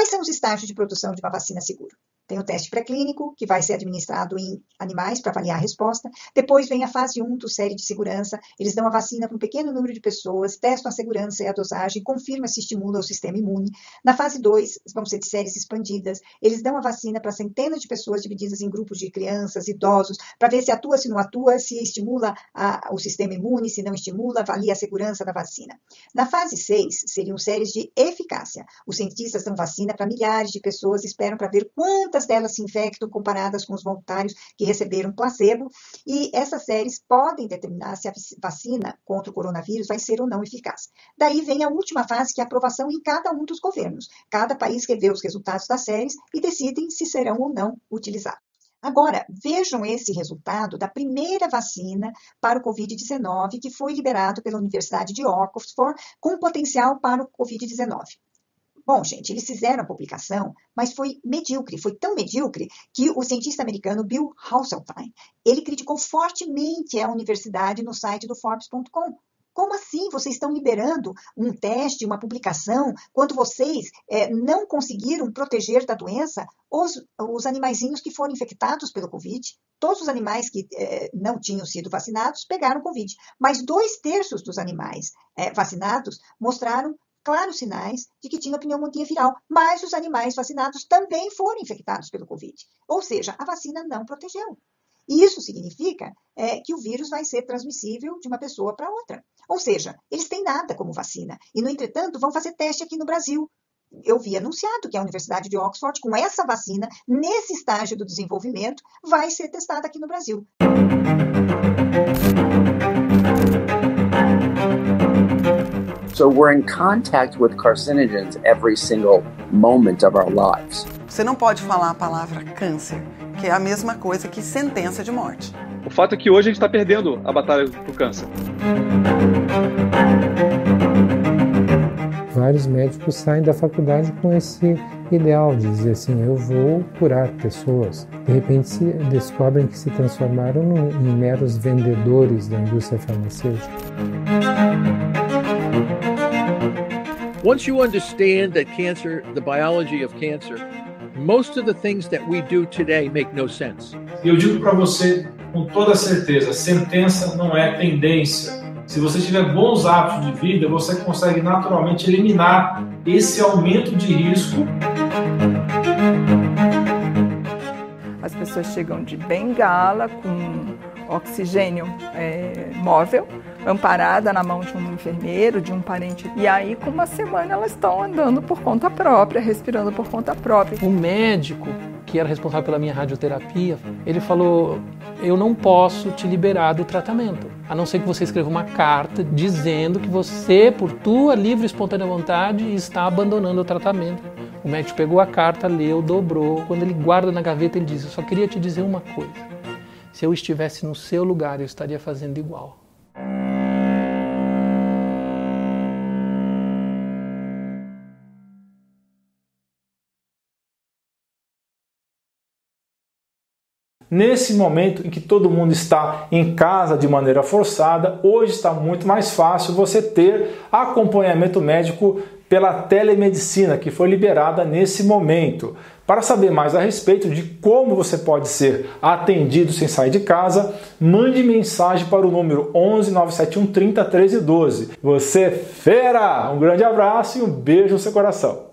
Quais são os estágios de produção de uma vacina segura? Tem o teste pré-clínico, que vai ser administrado em animais para avaliar a resposta. Depois vem a fase 1 do série de segurança. Eles dão a vacina para um pequeno número de pessoas, testam a segurança e a dosagem, confirmam se estimula o sistema imune. Na fase 2, vão ser de séries expandidas. Eles dão a vacina para centenas de pessoas divididas em grupos de crianças, idosos, para ver se atua, se não atua, se estimula a, o sistema imune, se não estimula, avalia a segurança da vacina. Na fase 6, seriam séries de eficácia. Os cientistas dão vacina para milhares de pessoas, esperam para ver quantas quantas delas se infectam comparadas com os voluntários que receberam placebo, e essas séries podem determinar se a vacina contra o coronavírus vai ser ou não eficaz. Daí vem a última fase, que é a aprovação em cada um dos governos. Cada país revê os resultados das séries e decidem se serão ou não utilizados. Agora, vejam esse resultado da primeira vacina para o Covid-19 que foi liberado pela Universidade de Oxford com potencial para o Covid-19. Bom, gente, eles fizeram a publicação, mas foi medíocre, foi tão medíocre que o cientista americano Bill Hasseltine, ele criticou fortemente a universidade no site do Forbes.com. Como assim vocês estão liberando um teste, uma publicação, quando vocês é, não conseguiram proteger da doença os, os animaizinhos que foram infectados pelo Covid? Todos os animais que é, não tinham sido vacinados pegaram Covid, mas dois terços dos animais é, vacinados mostraram claros sinais de que tinha pneumonia viral, mas os animais vacinados também foram infectados pelo Covid. Ou seja, a vacina não protegeu. Isso significa é, que o vírus vai ser transmissível de uma pessoa para outra. Ou seja, eles têm nada como vacina. E, no entretanto, vão fazer teste aqui no Brasil. Eu vi anunciado que a Universidade de Oxford, com essa vacina, nesse estágio do desenvolvimento, vai ser testada aqui no Brasil. So we're in contact with carcinogens every single moment of our lives. Você não pode falar a palavra câncer, que é a mesma coisa que sentença de morte. O fato é que hoje a gente está perdendo a batalha do câncer. Vários médicos saem da faculdade com esse ideal de dizer assim: eu vou curar pessoas. De repente se descobrem que se transformaram em meros vendedores da indústria farmacêutica. Once you understand that cancer, the biology of cancer, most of the things that we do today make no sense. Eu digo para você com toda certeza, sentença não é tendência. Se você tiver bons hábitos de vida, você consegue naturalmente eliminar esse aumento de risco. Pessoas chegam de bengala com oxigênio é, móvel amparada na mão de um enfermeiro, de um parente. E aí, com uma semana, elas estão andando por conta própria, respirando por conta própria. O médico que era responsável pela minha radioterapia, ele falou: Eu não posso te liberar do tratamento, a não ser que você escreva uma carta dizendo que você, por tua livre e espontânea vontade, está abandonando o tratamento. O médico pegou a carta, leu, dobrou. Quando ele guarda na gaveta, ele diz: Eu só queria te dizer uma coisa. Se eu estivesse no seu lugar, eu estaria fazendo igual. Nesse momento em que todo mundo está em casa de maneira forçada, hoje está muito mais fácil você ter acompanhamento médico pela telemedicina que foi liberada nesse momento. Para saber mais a respeito de como você pode ser atendido sem sair de casa, mande mensagem para o número 11 971 30 13 12. Você é fera! Um grande abraço e um beijo no seu coração.